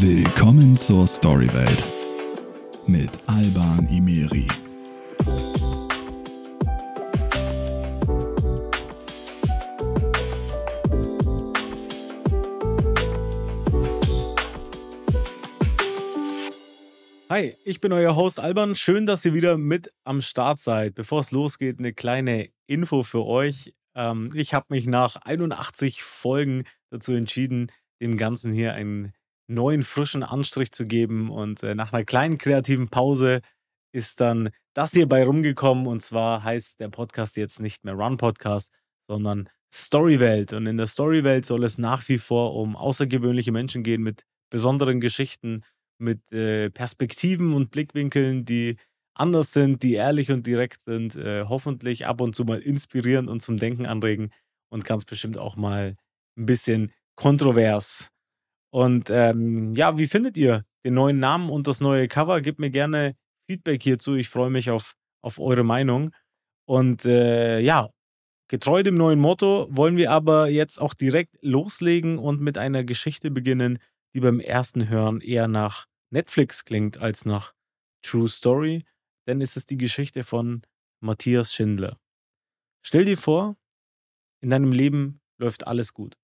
Willkommen zur Storywelt mit Alban Imeri. Hi, ich bin euer Host Alban. Schön, dass ihr wieder mit am Start seid. Bevor es losgeht, eine kleine Info für euch. Ähm, ich habe mich nach 81 Folgen dazu entschieden, dem Ganzen hier einen neuen, frischen Anstrich zu geben. Und äh, nach einer kleinen kreativen Pause ist dann das hier bei rumgekommen. Und zwar heißt der Podcast jetzt nicht mehr Run Podcast, sondern Storywelt. Und in der Storywelt soll es nach wie vor um außergewöhnliche Menschen gehen mit besonderen Geschichten mit äh, Perspektiven und Blickwinkeln, die anders sind, die ehrlich und direkt sind, äh, hoffentlich ab und zu mal inspirieren und zum Denken anregen und ganz bestimmt auch mal ein bisschen kontrovers. Und ähm, ja, wie findet ihr den neuen Namen und das neue Cover? Gebt mir gerne Feedback hierzu. Ich freue mich auf, auf eure Meinung. Und äh, ja, getreu dem neuen Motto wollen wir aber jetzt auch direkt loslegen und mit einer Geschichte beginnen, die beim ersten Hören eher nach Netflix klingt als nach True Story, denn es ist die Geschichte von Matthias Schindler. Stell dir vor, in deinem Leben läuft alles gut.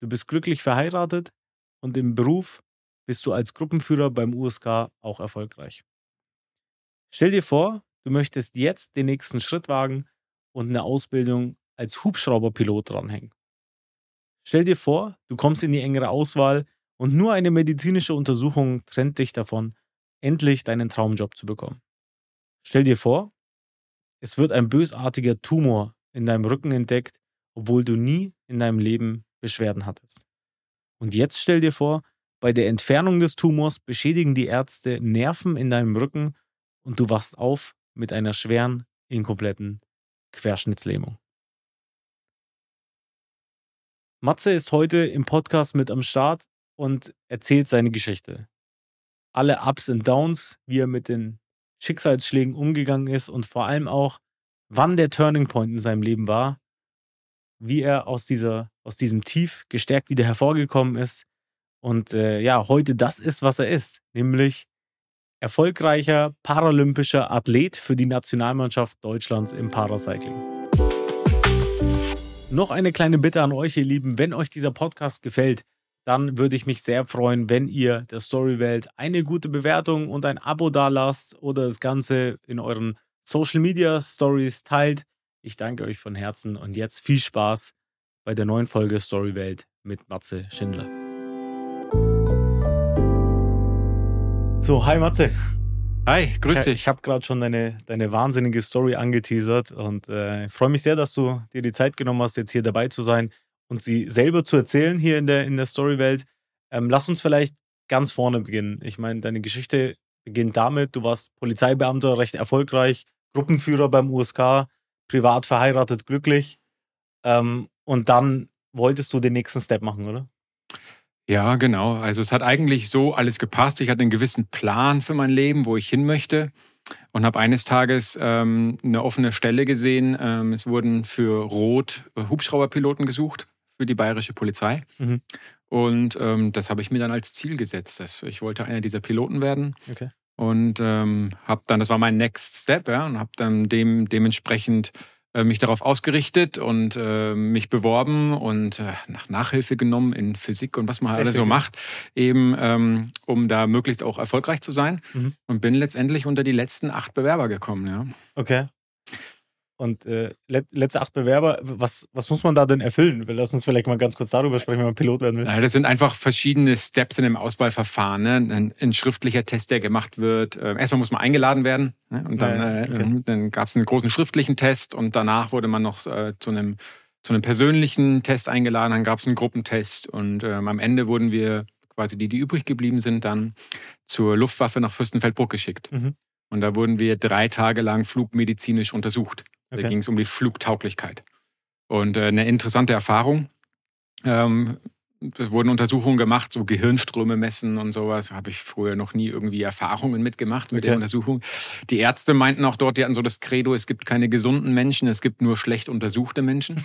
Du bist glücklich verheiratet und im Beruf bist du als Gruppenführer beim USK auch erfolgreich. Stell dir vor, du möchtest jetzt den nächsten Schritt wagen und eine Ausbildung als Hubschrauberpilot dranhängen. Stell dir vor, du kommst in die engere Auswahl und nur eine medizinische Untersuchung trennt dich davon, endlich deinen Traumjob zu bekommen. Stell dir vor, es wird ein bösartiger Tumor in deinem Rücken entdeckt, obwohl du nie in deinem Leben Beschwerden hattest. Und jetzt stell dir vor, bei der Entfernung des Tumors beschädigen die Ärzte Nerven in deinem Rücken und du wachst auf mit einer schweren, inkompletten Querschnittslähmung. Matze ist heute im Podcast mit am Start und erzählt seine Geschichte. Alle Ups und Downs, wie er mit den Schicksalsschlägen umgegangen ist und vor allem auch, wann der Turning Point in seinem Leben war, wie er aus, dieser, aus diesem Tief gestärkt wieder hervorgekommen ist und äh, ja, heute das ist, was er ist, nämlich erfolgreicher paralympischer Athlet für die Nationalmannschaft Deutschlands im Paracycling. Noch eine kleine Bitte an euch, ihr Lieben, wenn euch dieser Podcast gefällt, dann würde ich mich sehr freuen, wenn ihr der Storywelt eine gute Bewertung und ein Abo da lasst oder das Ganze in euren Social Media Stories teilt. Ich danke euch von Herzen und jetzt viel Spaß bei der neuen Folge Storywelt mit Matze Schindler. So, hi Matze. Hi, grüß dich. Ich, ich habe gerade schon deine, deine wahnsinnige Story angeteasert und äh, ich freue mich sehr, dass du dir die Zeit genommen hast, jetzt hier dabei zu sein und sie selber zu erzählen hier in der, in der Storywelt. Ähm, lass uns vielleicht ganz vorne beginnen. Ich meine, deine Geschichte beginnt damit, du warst Polizeibeamter, recht erfolgreich, Gruppenführer beim USK, privat verheiratet, glücklich. Ähm, und dann wolltest du den nächsten Step machen, oder? Ja, genau. Also es hat eigentlich so alles gepasst. Ich hatte einen gewissen Plan für mein Leben, wo ich hin möchte. Und habe eines Tages ähm, eine offene Stelle gesehen. Ähm, es wurden für Rot Hubschrauberpiloten gesucht für die bayerische Polizei. Mhm. Und ähm, das habe ich mir dann als Ziel gesetzt. Dass ich wollte einer dieser Piloten werden. Okay. Und ähm, habe dann, das war mein Next Step, ja, und habe dann dem, dementsprechend äh, mich darauf ausgerichtet und äh, mich beworben und äh, nach Nachhilfe genommen in Physik und was man halt alles so macht, eben ähm, um da möglichst auch erfolgreich zu sein. Mhm. Und bin letztendlich unter die letzten acht Bewerber gekommen, ja. Okay. Und äh, letzte acht Bewerber, was, was muss man da denn erfüllen? Lass uns vielleicht mal ganz kurz darüber sprechen, wenn man Pilot werden will. Ja, das sind einfach verschiedene Steps in dem Auswahlverfahren. Ne? Ein, ein, schriftlicher Test, der gemacht wird. Äh, erstmal muss man eingeladen werden. Ne? Und dann, ja, okay. äh, dann gab es einen großen schriftlichen Test und danach wurde man noch äh, zu einem zu einem persönlichen Test eingeladen. Dann gab es einen Gruppentest und ähm, am Ende wurden wir quasi die, die übrig geblieben sind, dann zur Luftwaffe nach Fürstenfeldbruck geschickt. Mhm. Und da wurden wir drei Tage lang flugmedizinisch untersucht. Okay. Da ging es um die Flugtauglichkeit. Und äh, eine interessante Erfahrung. Ähm, es wurden Untersuchungen gemacht, so Gehirnströme messen und sowas. Habe ich früher noch nie irgendwie Erfahrungen mitgemacht mit okay. der Untersuchung. Die Ärzte meinten auch dort, die hatten so das Credo, es gibt keine gesunden Menschen, es gibt nur schlecht untersuchte Menschen.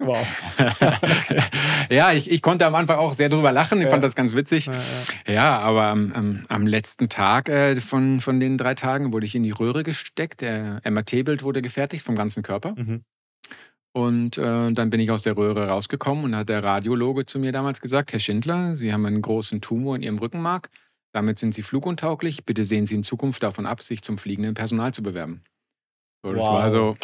Wow. ja, ich, ich konnte am Anfang auch sehr drüber lachen. Ich Ja. fand das ganz witzig. Ja, ja. Ja, aber am, am, letzten Tag äh, von, von den drei Tagen wurde ich in die Röhre gesteckt. Der MRT-Bild wurde gefertigt vom ganzen Körper. Mhm. Und äh, dann bin ich aus der Röhre rausgekommen und hat der Radiologe zu mir damals gesagt, Herr Schindler, Sie haben einen großen Tumor in Ihrem Rückenmark. Damit sind Sie fluguntauglich. Bitte sehen Sie in Zukunft davon ab, sich zum fliegenden Personal zu bewerben. So, das Wow. war so,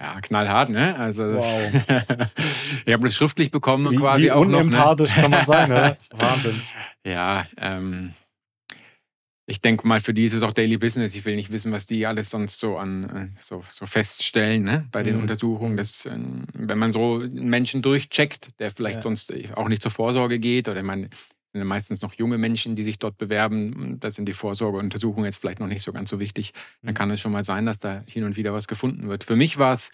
ja, knallhart, ne? Also, Wow. ich habe das schriftlich bekommen Wie, quasi wie auch noch. Ne? unempathisch kann man sein, ne? Wahnsinn. Ja, ähm, ich denke mal, für die ist es auch Daily Business. Ich will nicht wissen, was die alles sonst so an äh, so, so feststellen ne? bei den Mhm. Untersuchungen. Dass, ähm, wenn man so einen Menschen durchcheckt, der vielleicht Ja. sonst auch nicht zur Vorsorge geht, oder es sind meistens noch junge Menschen, die sich dort bewerben, da sind die Vorsorgeuntersuchungen jetzt vielleicht noch nicht so ganz so wichtig. Dann Mhm. kann es schon mal sein, dass da hin und wieder was gefunden wird. Für mich war es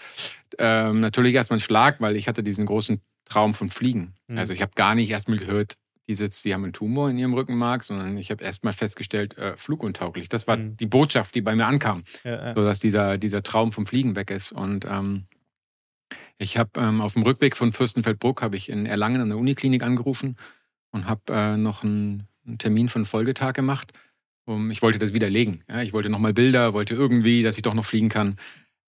ähm, natürlich erstmal ein Schlag, weil ich hatte diesen großen Traum von Fliegen. Mhm. Also ich habe gar nicht erstmal gehört, die sitzt, die haben einen Tumor in ihrem Rückenmark, sondern ich habe erstmal festgestellt, äh, fluguntauglich. Das war Mhm. die Botschaft, die bei mir ankam, Ja, ja. so dass dieser, dieser Traum vom Fliegen weg ist. Und ähm, ich habe ähm, auf dem Rückweg von Fürstenfeldbruck habe ich in Erlangen an der Uniklinik angerufen und habe äh, noch einen, einen Termin einen Folgetag gemacht. Um, ich wollte das widerlegen. Ja, ich wollte nochmal Bilder, wollte irgendwie, dass ich doch noch fliegen kann.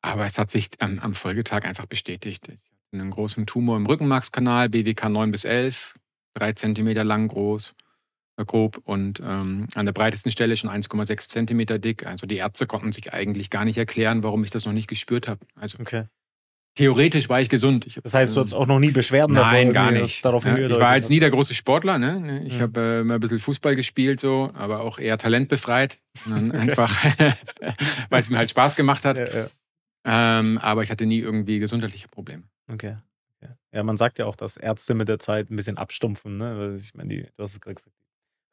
Aber es hat sich am, am Folgetag einfach bestätigt. Ich hatte einen großen Tumor im Rückenmarkskanal, BWK 9 bis 11, drei Zentimeter lang groß, äh, grob und ähm, an der breitesten Stelle schon 1,6 Zentimeter dick. Also die Ärzte konnten sich eigentlich gar nicht erklären, warum ich das noch nicht gespürt habe. Also Okay. Theoretisch war ich gesund. Ich Das heißt, du ähm, hast auch noch nie Beschwerden Nein, gar irgendwie, nicht. Darauf Ja, ich war jetzt nie der große Sportler. Ne? Ich Mhm. habe äh, immer ein bisschen Fußball gespielt, so, aber auch eher talentbefreit. Okay. Einfach, weil es mir halt Spaß gemacht hat. Ja, ja. Ähm, aber ich hatte nie irgendwie gesundheitliche Probleme. Okay. Ja, man sagt ja auch, dass Ärzte mit der Zeit ein bisschen abstumpfen, ne? Ich meine, die, du hast es gerade gesagt,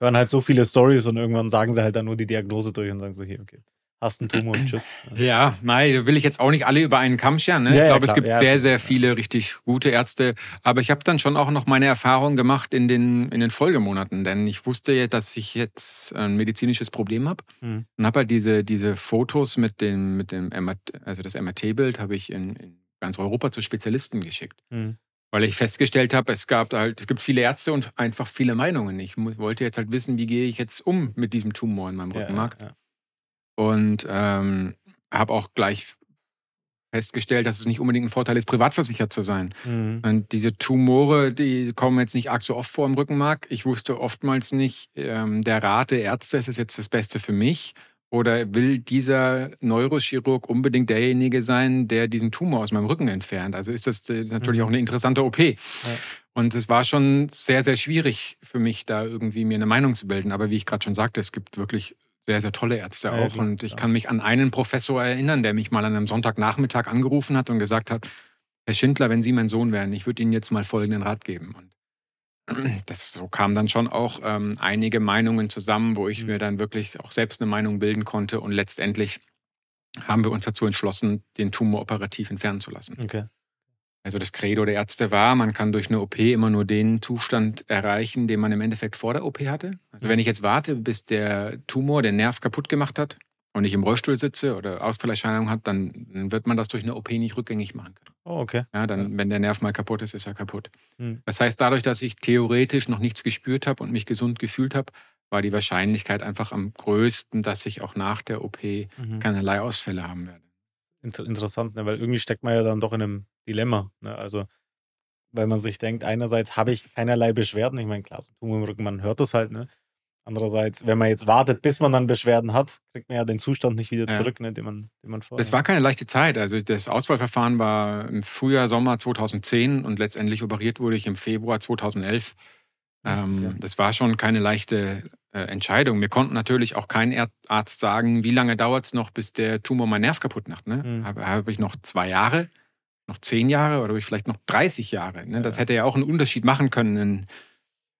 hören halt so viele Stories und irgendwann sagen sie halt dann nur die Diagnose durch und sagen so, hier, okay, hast einen Tumor und tschüss. Ja, mei, will ich jetzt auch nicht alle über einen Kamm scheren. Ne? Ja, ich ja, glaube, es klar. gibt Ja, sehr, sehr ja. viele richtig gute Ärzte. Aber ich habe dann schon auch noch meine Erfahrung gemacht in den, in den Folgemonaten. Denn ich wusste ja, dass ich jetzt ein medizinisches Problem habe. Mhm. Und habe halt diese, diese Fotos mit dem, mit dem MRT, also das MRT-Bild habe ich in, in ganz Europa zu Spezialisten geschickt. Mhm. Weil ich festgestellt habe, es gab halt, es gibt viele Ärzte und einfach viele Meinungen. Ich wollte jetzt halt wissen, wie gehe ich jetzt um mit diesem Tumor in meinem Ja, Rückenmark. ja, ja. Und ähm, habe auch gleich festgestellt, dass es nicht unbedingt ein Vorteil ist, privatversichert zu sein. Mhm. Und diese Tumore, die kommen jetzt nicht arg so oft vor im Rückenmark. Ich wusste oftmals nicht, ähm, der Rat der Ärzte ist es jetzt das Beste für mich. Oder will dieser Neurochirurg unbedingt derjenige sein, der diesen Tumor aus meinem Rücken entfernt? Also ist das, äh, natürlich Mhm. auch eine interessante OP. Und es war schon sehr, sehr schwierig für mich, da irgendwie mir eine Meinung zu bilden. Aber wie ich gerade schon sagte, es gibt wirklich sehr, sehr tolle Ärzte Ja, ja, auch. klar, und ich klar. kann mich an einen Professor erinnern, der mich mal an einem Sonntagnachmittag angerufen hat und gesagt hat, Herr Schindler, wenn Sie mein Sohn wären, ich würde Ihnen jetzt mal folgenden Rat geben. Und das so kamen dann schon auch ähm, einige Meinungen zusammen, wo ich Mhm. mir dann wirklich auch selbst eine Meinung bilden konnte. Und letztendlich haben wir uns dazu entschlossen, den Tumor operativ entfernen zu lassen. Okay. Also das Credo der Ärzte war, man kann durch eine OP immer nur den Zustand erreichen, den man im Endeffekt vor der OP hatte. Also wenn ich jetzt warte, bis der Tumor den Nerv kaputt gemacht hat und ich im Rollstuhl sitze oder Ausfallerscheinungen hat, dann wird man das durch eine OP nicht rückgängig machen können. Oh, okay. Ja, dann, wenn der Nerv mal kaputt ist, ist er kaputt. Mhm. Das heißt, dadurch, dass ich theoretisch noch nichts gespürt habe und mich gesund gefühlt habe, war die Wahrscheinlichkeit einfach am größten, dass ich auch nach der OP Mhm. keinerlei Ausfälle haben werde. Inter interessant, ne? weil irgendwie steckt man ja dann doch in einem Dilemma. Ne? Also, weil man sich denkt, einerseits habe ich keinerlei Beschwerden. Ich meine, klar, so Tumor im Rücken, man hört das halt. Ne? Andererseits, wenn man jetzt wartet, bis man dann Beschwerden hat, kriegt man ja den Zustand nicht wieder Ja. zurück, ne? den, man, den man vorher Das war keine leichte Zeit. Also das Auswahlverfahren war im Frühjahr, Sommer 2010 und letztendlich operiert wurde ich im Februar 2011. Ähm, Okay. Das war schon keine leichte Entscheidung. Mir konnten natürlich auch kein Arzt sagen, wie lange dauert es noch, bis der Tumor meinen Nerv kaputt macht. Ne? Mhm. Habe, habe ich noch zwei Jahre, noch zehn Jahre oder habe ich vielleicht noch 30 Jahre? Ne? Das Ja. hätte ja auch einen Unterschied machen können.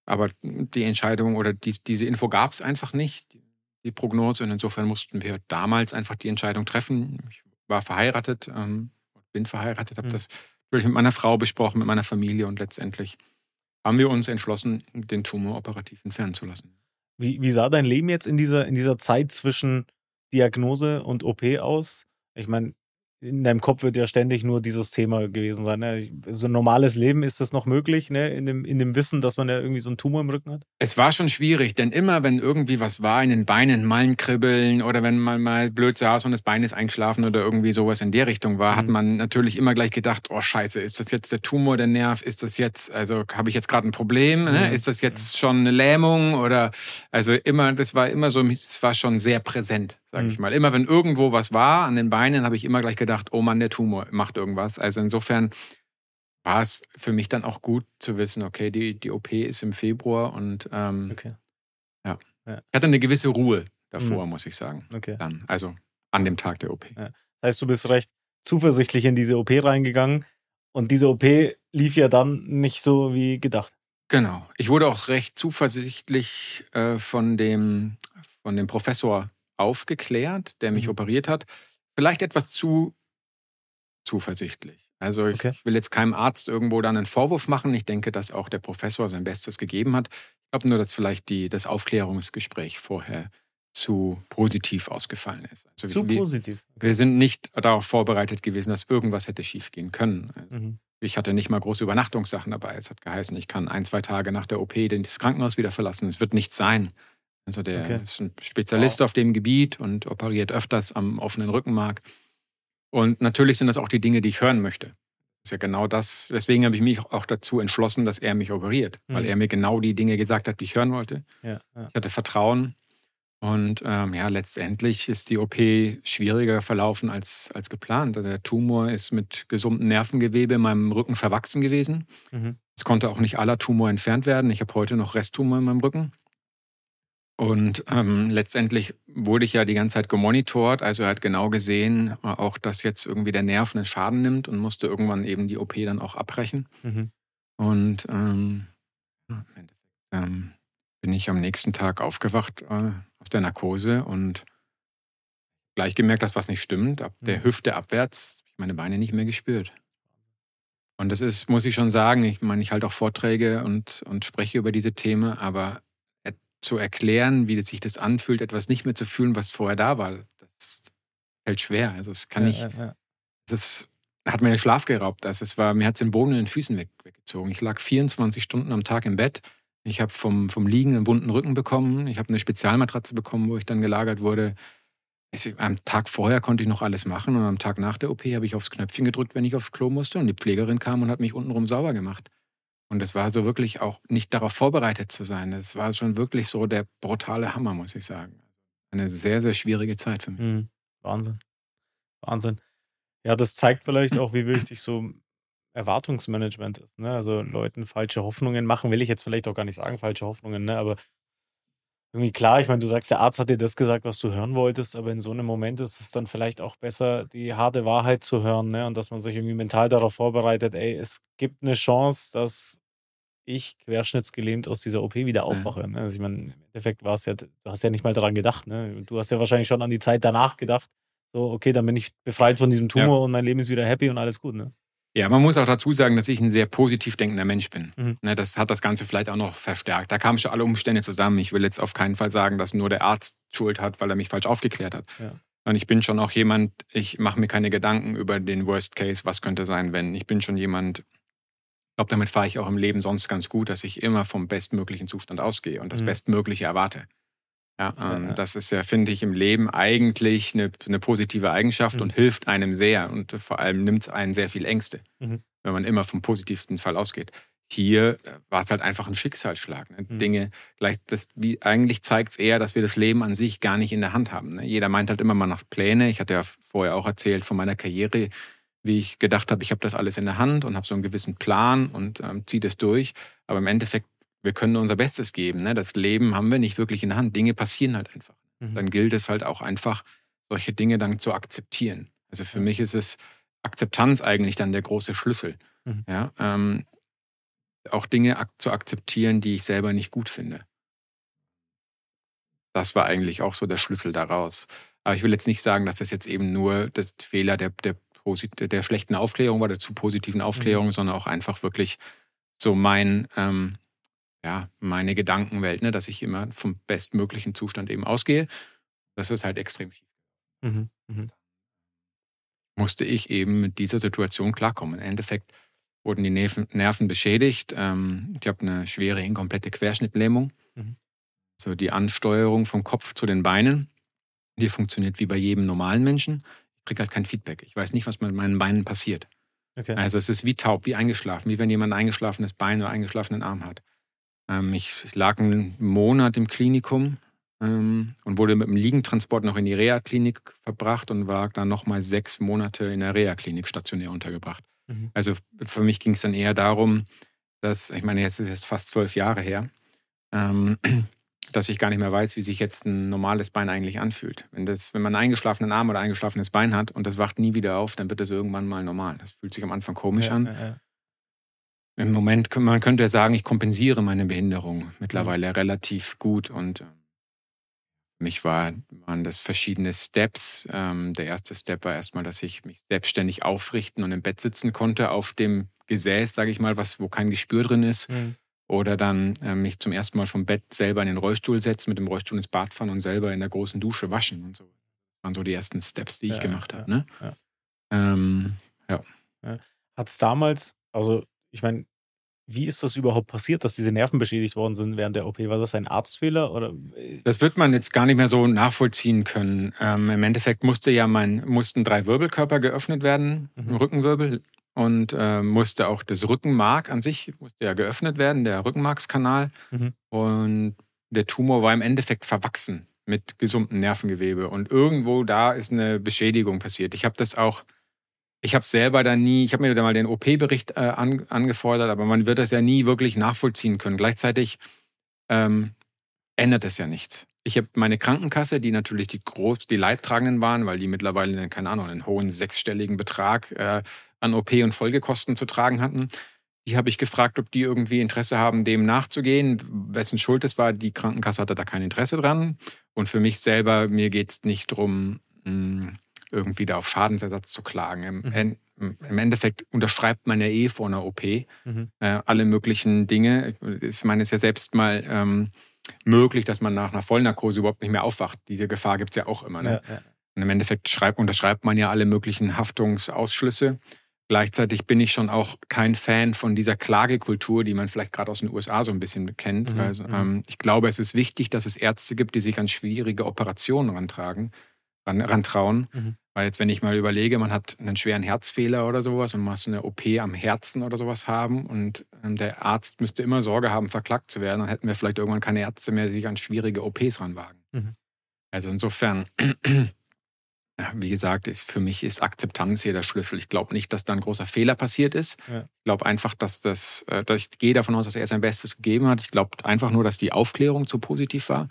Aber die Entscheidung oder die, diese Info gab es einfach nicht, die Prognose. Und insofern mussten wir damals einfach die Entscheidung treffen. Ich war verheiratet, ähm, bin verheiratet, habe Mhm. das natürlich mit meiner Frau besprochen, mit meiner Familie und letztendlich haben wir uns entschlossen, den Tumor operativ entfernen zu lassen. Wie, wie sah dein Leben jetzt in dieser, in dieser Zeit zwischen Diagnose und OP aus? Ich meine, in deinem Kopf wird ja ständig nur dieses Thema gewesen sein. Ne? So ein normales Leben, ist das noch möglich, ne? in, dem, in dem Wissen, dass man ja irgendwie so einen Tumor im Rücken hat? Es war schon schwierig, denn immer, wenn irgendwie was war in den Beinen, Malen kribbeln oder wenn man mal blöd saß und das Bein ist eingeschlafen oder irgendwie sowas in der Richtung war, mhm. hat man natürlich immer gleich gedacht, oh scheiße, ist das jetzt der Tumor, der Nerv? Ist das jetzt, also habe ich jetzt gerade ein Problem? Ne? Mhm. Ist das jetzt schon eine Lähmung? Oder also immer, das war immer so, es war schon sehr präsent sage ich mhm. mal. Immer wenn irgendwo was war an den Beinen, habe ich immer gleich gedacht, oh Mann, der Tumor macht irgendwas. Also insofern war es für mich dann auch gut zu wissen, okay, die, die OP ist im Februar und ähm, okay. ja. ja. Ich hatte eine gewisse Ruhe davor, mhm. muss ich sagen. Okay. Dann, also an dem Tag der OP. Ja. Das heißt, du bist recht zuversichtlich in diese OP reingegangen und diese OP lief ja dann nicht so wie gedacht. Genau. Ich wurde auch recht zuversichtlich äh, von, dem, von dem Professor aufgeklärt, der mich mhm. operiert hat. Vielleicht etwas zu zuversichtlich. Also ich, okay. ich, will jetzt keinem Arzt irgendwo dann einen Vorwurf machen. Ich denke, dass auch der Professor sein Bestes gegeben hat. Ich glaube nur, dass vielleicht die, das Aufklärungsgespräch vorher zu positiv ausgefallen ist. Also zu wir, positiv. Okay. Wir sind nicht darauf vorbereitet gewesen, dass irgendwas hätte schiefgehen können. Also mhm. Ich hatte nicht mal große Übernachtungssachen dabei. Es hat geheißen, ich kann ein, zwei Tage nach der OP das Krankenhaus wieder verlassen. Es wird nichts sein. Also der okay. ist ein Spezialist wow. auf dem Gebiet und operiert öfters am offenen Rückenmark. Und natürlich sind das auch die Dinge, die ich hören möchte. Das ist ja genau das. Deswegen habe ich mich auch dazu entschlossen, dass er mich operiert, mhm. weil er mir genau die Dinge gesagt hat, die ich hören wollte. Ja, ja. Ich hatte Vertrauen. Und ähm, ja, letztendlich ist die OP schwieriger verlaufen als, als geplant. Der Tumor ist mit gesundem Nervengewebe in meinem Rücken verwachsen gewesen. Mhm. Es konnte auch nicht aller Tumor entfernt werden. Ich habe heute noch Resttumor in meinem Rücken. Und ähm, letztendlich wurde ich ja die ganze Zeit gemonitort, also er hat genau gesehen, äh, auch dass jetzt irgendwie der Nerv einen Schaden nimmt und musste irgendwann eben die OP dann auch abbrechen. Mhm. Und ähm, ähm, bin ich am nächsten Tag aufgewacht äh, aus der Narkose und gleich gemerkt, dass was nicht stimmt. Ab der mhm. Hüfte abwärts habe ich meine Beine nicht mehr gespürt. Und das ist, muss ich schon sagen, ich meine, ich halte auch Vorträge und, und spreche über diese Themen, aber zu erklären, wie sich das anfühlt, etwas nicht mehr zu fühlen, was vorher da war, das fällt schwer. Also es kann ja, nicht, ja, das hat mir den Schlaf geraubt. Also es war, mir hat es den Boden in den Füßen weg, weggezogen. Ich lag 24 Stunden am Tag im Bett. Ich habe vom, vom Liegen einen bunten Rücken bekommen. Ich habe eine Spezialmatratze bekommen, wo ich dann gelagert wurde. Ich, am Tag vorher konnte ich noch alles machen und am Tag nach der OP habe ich aufs Knöpfchen gedrückt, wenn ich aufs Klo musste und die Pflegerin kam und hat mich untenrum sauber gemacht. Und es war so wirklich auch nicht darauf vorbereitet zu sein. Es war schon wirklich so der brutale Hammer, muss ich sagen. Eine sehr, sehr schwierige Zeit für mich. Mhm. Wahnsinn. Wahnsinn. Ja, das zeigt vielleicht auch, wie wichtig so Erwartungsmanagement ist. Ne? Also Leuten falsche Hoffnungen machen, will ich jetzt vielleicht auch gar nicht sagen, falsche Hoffnungen, ne? aber irgendwie klar, ich meine, du sagst, der Arzt hat dir das gesagt, was du hören wolltest, aber in so einem Moment ist es dann vielleicht auch besser, die harte Wahrheit zu hören, ne? Und dass man sich irgendwie mental darauf vorbereitet, ey, es gibt eine Chance, dass ich querschnittsgelähmt aus dieser OP wieder aufwache. Mhm. Also ich meine, im Endeffekt war es ja, du hast ja nicht mal daran gedacht. Ne? Du hast ja wahrscheinlich schon an die Zeit danach gedacht. So, okay, dann bin ich befreit von diesem Tumor ja. und mein Leben ist wieder happy und alles gut. Ne? Ja, man muss auch dazu sagen, dass ich ein sehr positiv denkender Mensch bin. Mhm. Ne, das hat das Ganze vielleicht auch noch verstärkt. Da kamen schon alle Umstände zusammen. Ich will jetzt auf keinen Fall sagen, dass nur der Arzt Schuld hat, weil er mich falsch aufgeklärt hat. Ja. Und ich bin schon auch jemand, ich mache mir keine Gedanken über den Worst Case, was könnte sein, wenn. Ich bin schon jemand, glaube, damit fahre ich auch im Leben sonst ganz gut, dass ich immer vom bestmöglichen Zustand ausgehe und das mhm. Bestmögliche erwarte. Ja, ähm, ja, Das ist ja, finde ich, im Leben eigentlich eine, eine positive Eigenschaft mhm. und hilft einem sehr und vor allem nimmt es einen sehr viel Ängste, mhm. wenn man immer vom positivsten Fall ausgeht. Hier äh, war es halt einfach ein Schicksalsschlag. Ne? Mhm. Dinge, gleich das, wie, eigentlich zeigt es eher, dass wir das Leben an sich gar nicht in der Hand haben. Ne? Jeder meint halt immer, man macht Pläne. Ich hatte ja vorher auch erzählt von meiner Karriere wie ich gedacht habe, ich habe das alles in der Hand und habe so einen gewissen Plan und ähm, ziehe das durch. Aber im Endeffekt, wir können unser Bestes geben. Ne? Das Leben haben wir nicht wirklich in der Hand. Dinge passieren halt einfach. Mhm. Dann gilt es halt auch einfach, solche Dinge dann zu akzeptieren. Also für mich ist es Akzeptanz eigentlich dann der große Schlüssel. Mhm. Ja, ähm, auch Dinge ak zu akzeptieren, die ich selber nicht gut finde. Das war eigentlich auch so der Schlüssel daraus. Aber ich will jetzt nicht sagen, dass das jetzt eben nur das Fehler der, der der schlechten Aufklärung war, der zu positiven Aufklärung, mhm. sondern auch einfach wirklich so mein, ähm, ja, meine Gedankenwelt, ne, dass ich immer vom bestmöglichen Zustand eben ausgehe. Das ist halt extrem schief. Mhm. Mhm. musste ich eben mit dieser Situation klarkommen. Im Endeffekt wurden die Nerven beschädigt. Ähm, ich habe eine schwere inkomplette Querschnittlähmung. Mhm. Also die Ansteuerung vom Kopf zu den Beinen, die funktioniert wie bei jedem normalen Menschen. Ich kriege halt kein Feedback. Ich weiß nicht, was mit meinen Beinen passiert. Okay. Also es ist wie taub, wie eingeschlafen, wie wenn jemand ein eingeschlafenes Bein oder eingeschlafenen Arm hat. Ähm, ich, ich, lag einen Monat im Klinikum ähm, und wurde mit dem Liegentransport noch in die Reha-Klinik verbracht und war dann nochmal sechs Monate in der Reha-Klinik stationär untergebracht. Mhm. Also für mich ging es dann eher darum, dass, ich meine, jetzt ist es fast zwölf Jahre her, ähm, dass ich gar nicht mehr weiß, wie sich jetzt ein normales Bein eigentlich anfühlt. Wenn, das, wenn man einen eingeschlafenen Arm oder ein eingeschlafenes Bein hat und das wacht nie wieder auf, dann wird das irgendwann mal normal. Das fühlt sich am Anfang komisch ja, an. Ja, ja. Im Moment, man könnte sagen, ich kompensiere meine Behinderung mittlerweile mhm. relativ gut und äh, mich war, waren das verschiedene Steps. Ähm, der erste Step war erstmal, dass ich mich selbstständig aufrichten und im Bett sitzen konnte auf dem Gesäß, sage ich mal, was, wo kein Gespür drin ist. Mhm. Oder dann äh, mich zum ersten Mal vom Bett selber in den Rollstuhl setzen, mit dem Rollstuhl ins Bad fahren und selber in der großen Dusche waschen und so. Das waren so die ersten Steps, die ich ja, gemacht ja, habe. Ne? Ja. Ähm, ja. Hat es damals, also ich meine, wie ist das überhaupt passiert, dass diese Nerven beschädigt worden sind während der OP? War das ein Arztfehler? Oder? Das wird man jetzt gar nicht mehr so nachvollziehen können. Ähm, Im Endeffekt musste ja mein, mussten drei Wirbelkörper geöffnet werden, mhm. Rückenwirbel, und äh, musste auch das Rückenmark an sich musste ja geöffnet werden, der Rückenmarkskanal. Mhm. Und der Tumor war im Endeffekt verwachsen mit gesundem Nervengewebe. Und irgendwo da ist eine Beschädigung passiert. Ich habe das auch ich habe selber da nie, ich habe mir da mal den OP-Bericht äh, an, angefordert, aber man wird das ja nie wirklich nachvollziehen können. Gleichzeitig ähm, ändert es ja nichts. Ich habe meine Krankenkasse, die natürlich die groß, die Leidtragenden waren, weil die mittlerweile, keine Ahnung, einen hohen sechsstelligen Betrag äh, an OP und Folgekosten zu tragen hatten. Die habe ich gefragt, ob die irgendwie Interesse haben, dem nachzugehen. Wessen Schuld es war, die Krankenkasse hatte da kein Interesse dran. Und für mich selber, mir geht es nicht darum, hm, irgendwie da auf Schadensersatz zu klagen. Im, mhm. im Endeffekt unterschreibt man ja eh vor einer OP mhm. äh, alle möglichen Dinge. Ich meine, es ja selbst mal ähm, möglich, dass man nach einer Vollnarkose überhaupt nicht mehr aufwacht. Diese Gefahr gibt es ja auch immer. Ne? Ja, ja. Und im Endeffekt schreibt, unterschreibt man ja alle möglichen Haftungsausschlüsse. Gleichzeitig bin ich schon auch kein Fan von dieser Klagekultur, die man vielleicht gerade aus den USA so ein bisschen kennt. Mhm. Also, mhm. ähm, ich glaube, es ist wichtig, dass es Ärzte gibt, die sich an schwierige Operationen rantragen, ran, rantrauen. Mhm. Weil jetzt, wenn ich mal überlege, man hat einen schweren Herzfehler oder sowas und man muss eine OP am Herzen oder sowas haben und ähm, der Arzt müsste immer Sorge haben, verklagt zu werden, dann hätten wir vielleicht irgendwann keine Ärzte mehr, die sich an schwierige OPs ranwagen. Mhm. Also insofern, wie gesagt, ist für mich ist Akzeptanz hier der Schlüssel. Ich glaube nicht, dass da ein großer Fehler passiert ist. Ja. Ich glaube einfach, dass das, äh, ich gehe davon aus, dass er sein Bestes gegeben hat. Ich glaube einfach nur, dass die Aufklärung zu positiv war.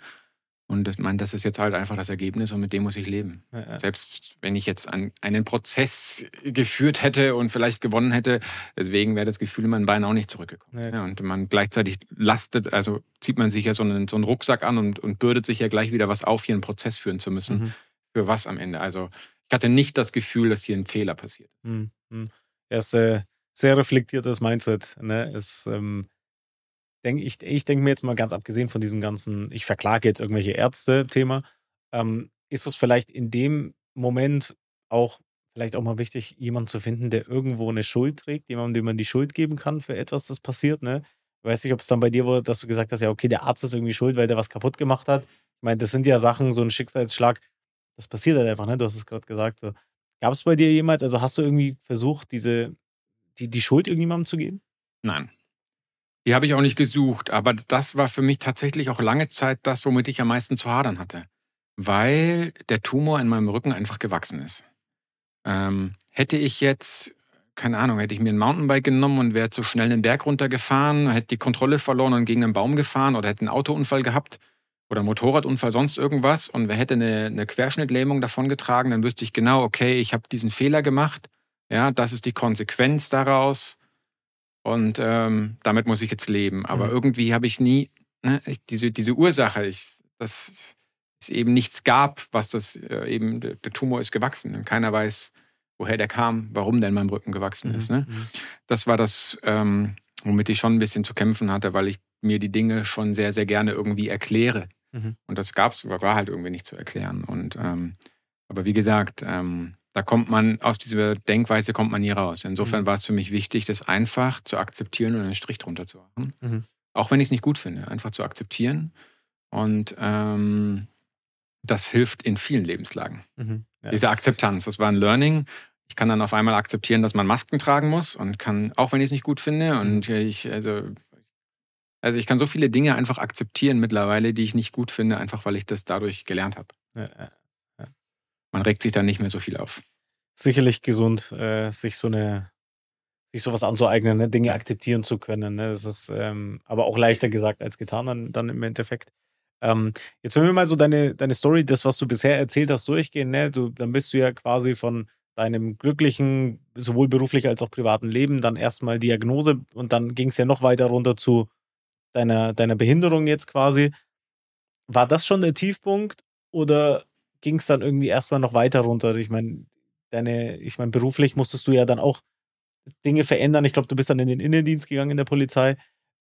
Und ich meine, das ist jetzt halt einfach das Ergebnis und mit dem muss ich leben. Ja, ja. Selbst wenn ich jetzt an einen Prozess geführt hätte und vielleicht gewonnen hätte, deswegen wäre das Gefühl in meinen Beinen auch nicht zurückgekommen. Ja. und man gleichzeitig lastet, also zieht man sich ja so einen, so einen Rucksack an und, und bürdet sich ja gleich wieder was auf, hier einen Prozess führen zu müssen. Mhm. Für was am Ende? Also ich hatte nicht das Gefühl, dass hier ein Fehler passiert. Mhm. Er ist äh, sehr reflektiertes Mindset. Ne? Es, ähm denk, ich, ich denke mir jetzt mal ganz abgesehen von diesem ganzen, ich verklage jetzt irgendwelche Ärzte-Thema, ähm, ist es vielleicht in dem Moment auch vielleicht auch mal wichtig, jemanden zu finden, der irgendwo eine Schuld trägt, jemandem, dem man die Schuld geben kann für etwas, das passiert, ne? Ich weiß nicht, ob es dann bei dir war, dass du gesagt hast, ja, okay, der Arzt ist irgendwie schuld, weil der was kaputt gemacht hat. Ich meine, das sind ja Sachen, so ein Schicksalsschlag, das passiert halt einfach, ne? Du hast es gerade gesagt. So. Gab es bei dir jemals, also hast du irgendwie versucht, diese, die, die Schuld irgendjemandem zu geben? Nein. Die habe ich auch nicht gesucht, aber das war für mich tatsächlich auch lange Zeit das, womit ich am meisten zu hadern hatte. Weil der Tumor in meinem Rücken einfach gewachsen ist. Ähm, hätte ich jetzt, keine Ahnung, hätte ich mir ein Mountainbike genommen und wäre zu schnell den Berg runtergefahren, hätte die Kontrolle verloren und gegen einen Baum gefahren oder hätte einen Autounfall gehabt oder einen Motorradunfall, sonst irgendwas und wer hätte eine, eine Querschnittlähmung davongetragen, dann wüsste ich genau, okay, ich habe diesen Fehler gemacht. Ja, das ist die Konsequenz daraus. Und ähm, damit muss ich jetzt leben. Aber mhm. irgendwie habe ich nie ne, diese, diese Ursache, ich, dass es eben nichts gab, was das äh, eben, der, der, Tumor ist gewachsen. Und keiner weiß, woher der kam, warum der in meinem Rücken gewachsen mhm. ist. Ne? Mhm. Das war das, ähm, womit ich schon ein bisschen zu kämpfen hatte, weil ich mir die Dinge schon sehr, sehr gerne irgendwie erkläre. Mhm. Und das gab's, war halt irgendwie nicht zu erklären. Und ähm, aber wie gesagt, ähm, da kommt man, aus dieser Denkweise kommt man nie raus. Insofern Mhm. war es für mich wichtig, das einfach zu akzeptieren und einen Strich drunter zu machen. Mhm. Auch wenn ich es nicht gut finde, einfach zu akzeptieren. Und ähm, das hilft in vielen Lebenslagen. Mhm. Ja, Diese Akzeptanz, das war ein Learning. Ich kann dann auf einmal akzeptieren, dass man Masken tragen muss und kann, auch wenn ich es nicht gut finde, und ich, also, also ich kann so viele Dinge einfach akzeptieren mittlerweile, die ich nicht gut finde, einfach weil ich das dadurch gelernt habe. Ja. Man regt sich dann nicht mehr so viel auf. Sicherlich gesund, äh, sich so eine, sich sowas anzueignen, ne? Dinge akzeptieren zu können. Ne? Das ist ähm, aber auch leichter gesagt als getan dann, dann im Endeffekt. Ähm, jetzt wenn wir mal so deine, deine Story, das, was du bisher erzählt hast, durchgehen, ne? du, dann bist du ja quasi von deinem glücklichen, sowohl beruflich als auch privaten Leben, dann erstmal Diagnose und dann ging es ja noch weiter runter zu deiner, deiner Behinderung jetzt quasi. War das schon der Tiefpunkt oder ging es dann irgendwie erstmal noch weiter runter? Ich meine, deine, ich meine, beruflich musstest du ja dann auch Dinge verändern. Ich glaube, du bist dann in den Innendienst gegangen in der Polizei.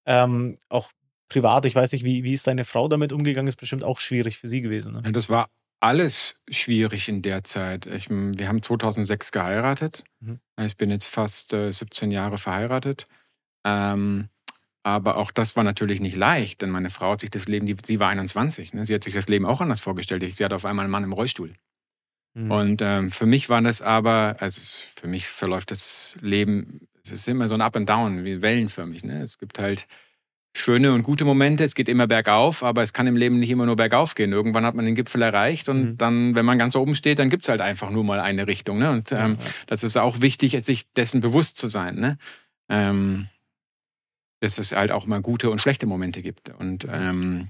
Ähm, auch privat, ich weiß nicht, wie, wie ist deine Frau damit umgegangen? Ist bestimmt auch schwierig für sie gewesen. Ne? Das war alles schwierig in der Zeit. Ich, wir haben 2006 geheiratet. Mhm. Ich bin jetzt fast äh, 17 Jahre verheiratet. Ähm, aber auch das war natürlich nicht leicht, denn meine Frau hat sich das Leben, die, sie war 21, ne? sie hat sich das Leben auch anders vorgestellt. Sie hatte auf einmal einen Mann im Rollstuhl. Mhm. Und ähm, für mich war das aber, also für mich verläuft das Leben, es ist immer so ein Up and Down, wie wellenförmig. Ne? Es gibt halt schöne und gute Momente, es geht immer bergauf, aber es kann im Leben nicht immer nur bergauf gehen. Irgendwann hat man den Gipfel erreicht und Mhm. dann, wenn man ganz oben steht, dann gibt es halt einfach nur mal eine Richtung. Ne? Und ähm, Ja, ja. das ist auch wichtig, sich dessen bewusst zu sein. Ne? Ähm, dass es halt auch mal gute und schlechte Momente gibt. Und ähm,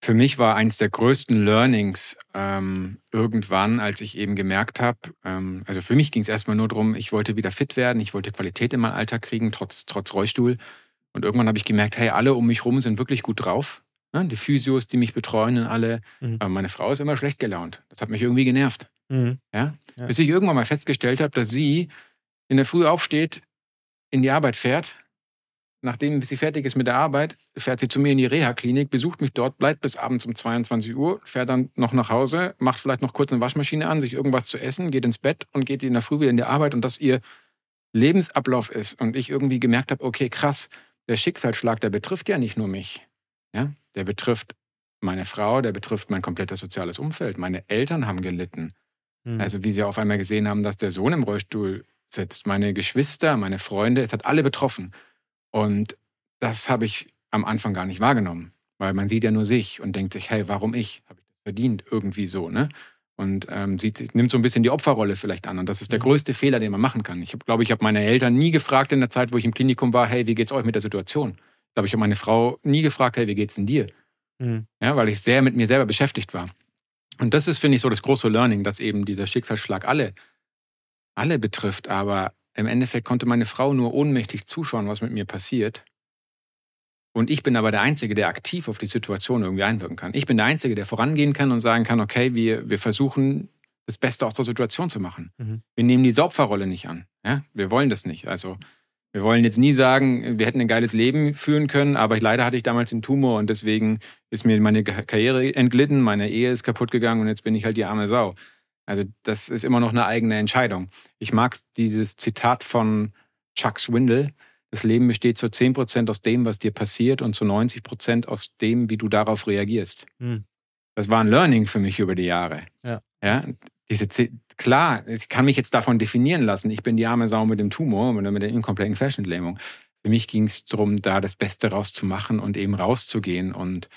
für mich war eins der größten Learnings ähm, irgendwann, als ich eben gemerkt habe, ähm, also für mich ging es erstmal nur darum, ich wollte wieder fit werden, ich wollte Qualität in meinen Alltag kriegen, trotz, trotz Rollstuhl. Und irgendwann habe ich gemerkt, hey, alle um mich rum sind wirklich gut drauf. Ne? Die Physios, die mich betreuen, und alle. Mhm. Aber meine Frau ist immer schlecht gelaunt. Das hat mich irgendwie genervt. Mhm. Ja? Ja. Bis ich irgendwann mal festgestellt habe, dass sie in der Früh aufsteht, in die Arbeit fährt. Nachdem sie fertig ist mit der Arbeit, fährt sie zu mir in die Reha-Klinik, besucht mich dort, bleibt bis abends um 22 Uhr, fährt dann noch nach Hause, macht vielleicht noch kurz eine Waschmaschine an, sich irgendwas zu essen, geht ins Bett und geht in der Früh wieder in die Arbeit und dass ihr Lebensablauf ist. Und ich irgendwie gemerkt habe, okay, krass, der Schicksalsschlag, der betrifft ja nicht nur mich. Ja? Der betrifft meine Frau, der betrifft mein komplettes soziales Umfeld. Meine Eltern haben gelitten. Mhm. Also wie sie auf einmal gesehen haben, dass der Sohn im Rollstuhl sitzt, meine Geschwister, meine Freunde, es hat alle betroffen. Und das habe ich am Anfang gar nicht wahrgenommen, weil man sieht ja nur sich und denkt sich, hey, warum ich? Habe ich das verdient? Irgendwie so, ne? Und ähm, sieht, nimmt so ein bisschen die Opferrolle vielleicht an. Und das ist der Mhm. größte Fehler, den man machen kann. Ich glaube, ich habe meine Eltern nie gefragt in der Zeit, wo ich im Klinikum war, hey, wie geht's euch mit der Situation? Ich glaube, ich habe meine Frau nie gefragt, hey, wie geht's denn dir? Mhm. ja, weil ich sehr mit mir selber beschäftigt war. Und das ist, finde ich, so das große Learning, dass eben dieser Schicksalsschlag alle, alle betrifft. Aber im Endeffekt konnte meine Frau nur ohnmächtig zuschauen, was mit mir passiert. Und ich bin aber der Einzige, der aktiv auf die Situation irgendwie einwirken kann. Ich bin der Einzige, der vorangehen kann und sagen kann, okay, wir, wir versuchen, das Beste aus der Situation zu machen. Mhm. Wir nehmen diese Opferrolle nicht an. Ja? Wir wollen das nicht. Also wir wollen jetzt nie sagen, wir hätten ein geiles Leben führen können, aber leider hatte ich damals einen Tumor und deswegen ist mir meine Ka- Karriere entglitten, meine Ehe ist kaputt gegangen und jetzt bin ich halt die arme Sau. Also das ist immer noch eine eigene Entscheidung. Ich mag dieses Zitat von Chuck Swindle. Das Leben besteht zu 10% aus dem, was dir passiert und zu 90% aus dem, wie du darauf reagierst. Mhm. Das war ein Learning für mich über die Jahre. Ja. ja diese, klar, ich kann mich jetzt davon definieren lassen. Ich bin die arme Sau mit dem Tumor oder mit der inkompletten Fashionlähmung. Für mich ging es darum, da das Beste rauszumachen und eben rauszugehen. Und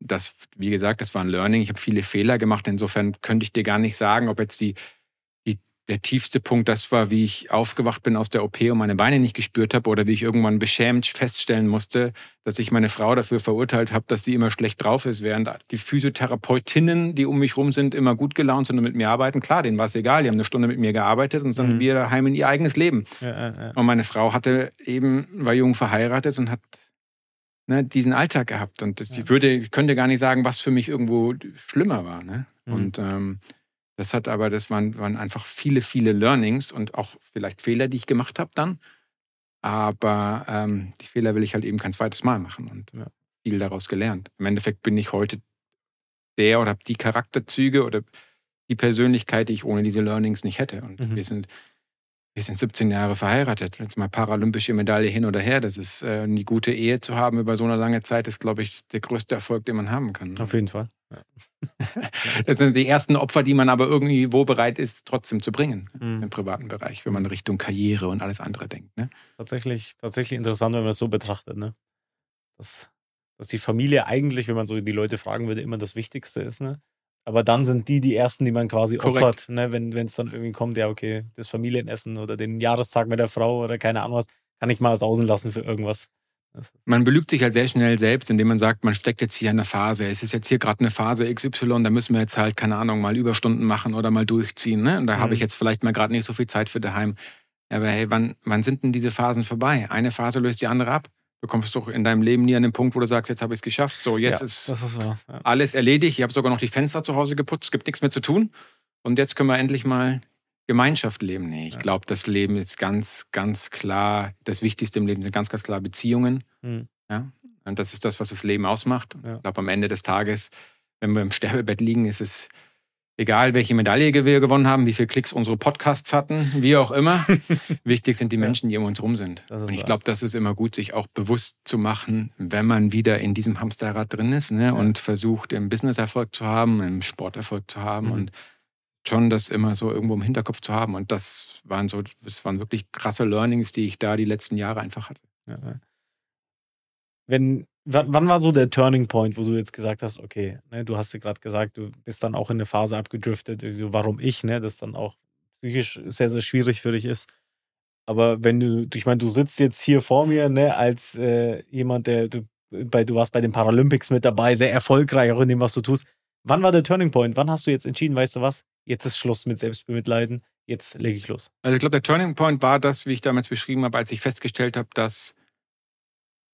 das, wie gesagt, das war ein Learning. Ich habe viele Fehler gemacht. Insofern könnte ich dir gar nicht sagen, ob jetzt die, die, der tiefste Punkt das war, wie ich aufgewacht bin aus der OP und meine Beine nicht gespürt habe oder wie ich irgendwann beschämt feststellen musste, dass ich meine Frau dafür verurteilt habe, dass sie immer schlecht drauf ist, während die Physiotherapeutinnen, die um mich rum sind, immer gut gelaunt sind und mit mir arbeiten. Klar, denen war es egal. Die haben eine Stunde mit mir gearbeitet und sind Mhm. wieder daheim in ihr eigenes Leben. Ja, ja, ja. Und meine Frau hatte eben, war jung verheiratet und hat ne, diesen Alltag gehabt. Und das, Ja. ich würde, ich könnte gar nicht sagen, was für mich irgendwo schlimmer war. Ne? Mhm. Und ähm, das hat aber, das waren, waren einfach viele, viele Learnings und auch vielleicht Fehler, die ich gemacht habe dann. Aber ähm, die Fehler will ich halt eben kein zweites Mal machen und Ja. viel daraus gelernt. Im Endeffekt bin ich heute der oder habe die Charakterzüge oder die Persönlichkeit, die ich ohne diese Learnings nicht hätte. Und mhm. wir sind wir sind 17 Jahre verheiratet. Jetzt mal paralympische Medaille hin oder her. Das ist äh, eine gute Ehe zu haben über so eine lange Zeit, ist, glaube ich, der größte Erfolg, den man haben kann. Auf jeden Fall. Das sind die ersten Opfer, die man aber irgendwie wo bereit ist, trotzdem zu bringen mhm. im privaten Bereich, wenn man Richtung Karriere und alles andere denkt. Ne? Tatsächlich, tatsächlich interessant, wenn man es so betrachtet. Ne? Dass, dass die Familie eigentlich, wenn man so die Leute fragen würde, immer das Wichtigste ist. Ne? Aber dann sind die die ersten, die man quasi Korrekt. opfert, ne? wenn es dann irgendwie kommt, ja, okay, das Familienessen oder den Jahrestag mit der Frau oder keine Ahnung was, kann ich mal sausen lassen für irgendwas. Man belügt sich halt sehr schnell selbst, indem man sagt, man steckt jetzt hier in einer Phase. Es ist jetzt hier gerade eine Phase XY, da müssen wir jetzt halt, keine Ahnung, mal Überstunden machen oder mal durchziehen. Ne? Und da mhm. habe ich mhm. jetzt vielleicht mal gerade nicht so viel Zeit für daheim. Aber hey, wann, wann sind denn diese Phasen vorbei? Eine Phase löst die andere ab. Du kommst doch in deinem Leben nie an den Punkt, wo du sagst, jetzt habe ich es geschafft. So, jetzt ja, ist, ist ja. alles erledigt. Ich habe sogar noch die Fenster zu Hause geputzt. Es gibt nichts mehr zu tun. Und jetzt können wir endlich mal Gemeinschaft leben. Nee, ich ja. glaube, das Leben ist ganz, ganz klar, das Wichtigste im Leben sind ganz, ganz klar Beziehungen. Mhm. Ja? Und das ist das, was das Leben ausmacht. Ich glaube, am Ende des Tages, wenn wir im Sterbebett liegen, ist es egal welche Medaille wir gewonnen haben, wie viele Klicks unsere Podcasts hatten, wie auch immer. Wichtig sind die Menschen, die um uns rum sind. Und ich glaube, das ist immer gut, sich auch bewusst zu machen, wenn man wieder in diesem Hamsterrad drin ist ne, ja. und versucht, im Business Erfolg zu haben, im Sport Erfolg zu haben mhm. und schon das immer so irgendwo im Hinterkopf zu haben. Und das waren so, das waren wirklich krasse Learnings, die ich da die letzten Jahre einfach hatte. Ja. Wenn wann war so der Turning Point, wo du jetzt gesagt hast, okay, ne, du hast ja gerade gesagt, du bist dann auch in eine Phase abgedriftet, so, warum ich, ne, das dann auch psychisch sehr, sehr schwierig für dich ist. Aber wenn du, ich meine, du sitzt jetzt hier vor mir, ne, als äh, jemand, der, du, bei, du warst bei den Paralympics mit dabei, sehr erfolgreich auch in dem, was du tust. Wann war der Turning Point? Wann hast du jetzt entschieden, weißt du was? Jetzt ist Schluss mit Selbstbemitleiden, jetzt lege ich los. Also ich glaube, der Turning Point war das, wie ich damals beschrieben habe, als ich festgestellt habe, dass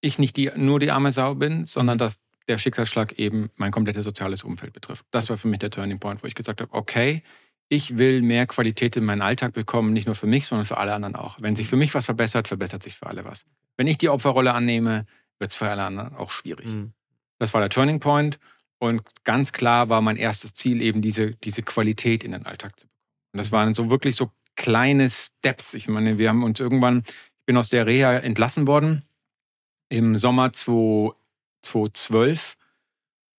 ich nicht die, nur die arme Sau bin, sondern mhm. dass der Schicksalsschlag eben mein komplettes soziales Umfeld betrifft. Das war für mich der Turning Point, wo ich gesagt habe, okay, ich will mehr Qualität in meinen Alltag bekommen, nicht nur für mich, sondern für alle anderen auch. Wenn sich für mich was verbessert, verbessert sich für alle was. Wenn ich die Opferrolle annehme, wird es für alle anderen auch schwierig. Mhm. Das war der Turning Point und ganz klar war mein erstes Ziel eben diese, diese Qualität in den Alltag zu bekommen. Und das waren so wirklich so kleine Steps. Ich meine, wir haben uns irgendwann, ich bin aus der Reha entlassen worden im Sommer 2012,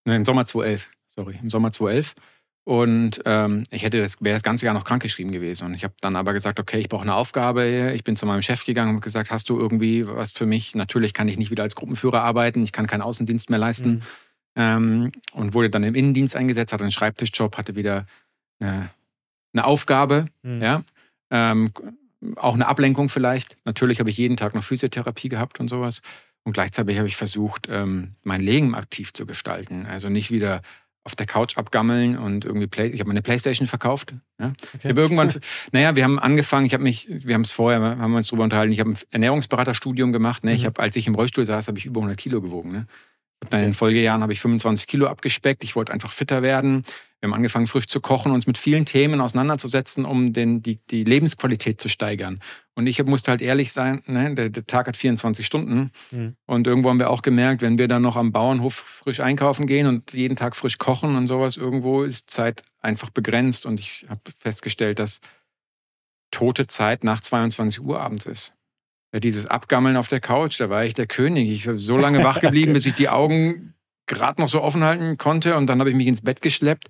nein, im Sommer 2011, sorry, im Sommer 2011. Und ähm, ich hätte das, wäre das ganze Jahr noch krankgeschrieben gewesen. Und ich habe dann aber gesagt, okay, ich brauche eine Aufgabe. Ich bin zu meinem Chef gegangen und habe gesagt, hast du irgendwie was für mich? Natürlich kann ich nicht wieder als Gruppenführer arbeiten, ich kann keinen Außendienst mehr leisten. Mhm. Ähm, und wurde dann im Innendienst eingesetzt, hatte einen Schreibtischjob, hatte wieder eine, eine Aufgabe, mhm. ja. Ähm, auch eine Ablenkung vielleicht. Natürlich habe ich jeden Tag noch Physiotherapie gehabt und sowas. Und gleichzeitig habe ich versucht, ähm, mein Leben aktiv zu gestalten. Also nicht wieder auf der Couch abgammeln und irgendwie Play ich habe meine Playstation verkauft. Ja? Okay. Ich habe irgendwann, naja, wir haben angefangen, ich habe mich, wir haben es vorher, haben wir uns drüber unterhalten, ich habe ein Ernährungsberaterstudium gemacht. Ne? Mhm. Ich habe, als ich im Rollstuhl saß, habe ich über 100 Kilo gewogen. Ne? Dann in den Folgejahren habe ich 25 Kilo abgespeckt. Ich wollte einfach fitter werden. Wir haben angefangen, frisch zu kochen, uns mit vielen Themen auseinanderzusetzen, um den, die, die Lebensqualität zu steigern. Und ich musste halt ehrlich sein, ne, der, der Tag hat 24 Stunden. Mhm. Und irgendwo haben wir auch gemerkt, wenn wir dann noch am Bauernhof frisch einkaufen gehen und jeden Tag frisch kochen und sowas, irgendwo ist Zeit einfach begrenzt. Und ich habe festgestellt, dass tote Zeit nach 22 Uhr abends ist dieses Abgammeln auf der Couch, da war ich der König. Ich bin so lange wach geblieben, bis ich die Augen gerade noch so offen halten konnte. Und dann habe ich mich ins Bett geschleppt.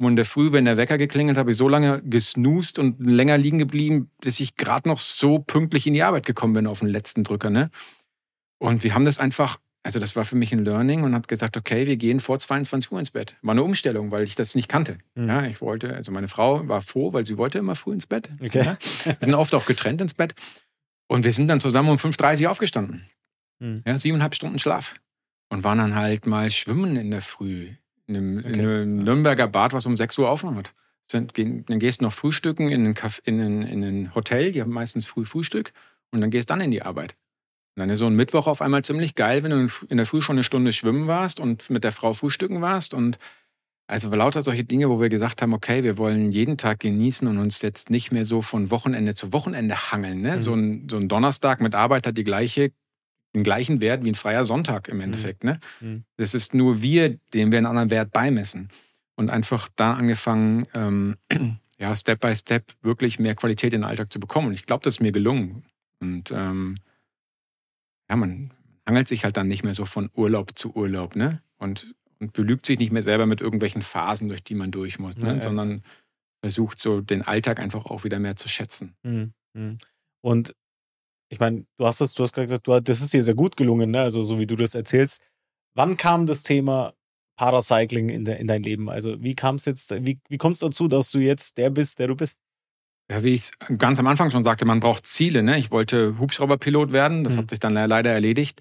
Und in der Früh, wenn der Wecker geklingelt, habe ich so lange gesnoost und länger liegen geblieben, bis ich gerade noch so pünktlich in die Arbeit gekommen bin auf den letzten Drücker. Ne? Und wir haben das einfach, also das war für mich ein Learning und habe gesagt, okay, wir gehen vor 22 Uhr ins Bett. War eine Umstellung, weil ich das nicht kannte. Mhm. Ja, ich wollte, also meine Frau war froh, weil sie wollte immer früh ins Bett. Okay. Ja? Wir sind oft auch getrennt ins Bett. Und wir sind dann zusammen um 5.30 Uhr aufgestanden. Mhm. Ja, siebeneinhalb Stunden Schlaf. Und waren dann halt mal schwimmen in der Früh. In einem, okay. in einem Nürnberger Bad, was um 6 Uhr aufhört. Dann gehst du noch frühstücken in ein, in, ein, in ein Hotel, die haben meistens früh Frühstück. Und dann gehst du dann in die Arbeit. Und dann ist so ein Mittwoch auf einmal ziemlich geil, wenn du in der Früh schon eine Stunde schwimmen warst und mit der Frau frühstücken warst und also lauter solche Dinge, wo wir gesagt haben, okay, wir wollen jeden Tag genießen und uns jetzt nicht mehr so von Wochenende zu Wochenende hangeln. Ne? Mhm. So, ein, so ein Donnerstag mit Arbeit hat die gleiche, den gleichen Wert wie ein freier Sonntag im Endeffekt. Mhm. Ne? Mhm. Das ist nur wir, dem wir einen anderen Wert beimessen. und einfach da angefangen, ähm, ja, Step by Step wirklich mehr Qualität in den Alltag zu bekommen. Und ich glaube, das ist mir gelungen. Und ähm, ja, man hangelt sich halt dann nicht mehr so von Urlaub zu Urlaub, ne? Und, und belügt sich nicht mehr selber mit irgendwelchen Phasen, durch die man durch muss, ne? Ja, ja. sondern versucht so den Alltag einfach auch wieder mehr zu schätzen. Mhm. Und ich meine, du hast das, du hast gerade gesagt, du, das ist dir sehr gut gelungen, ne? Also so wie du das erzählst. Wann kam das Thema Paracycling in, de, in dein Leben? Also wie kam es jetzt, wie, wie kommst du dazu, dass du jetzt der bist, der du bist? Ja, wie ich es ganz am Anfang schon sagte, man braucht Ziele. Ne? Ich wollte Hubschrauberpilot werden, das mhm. hat sich dann leider erledigt.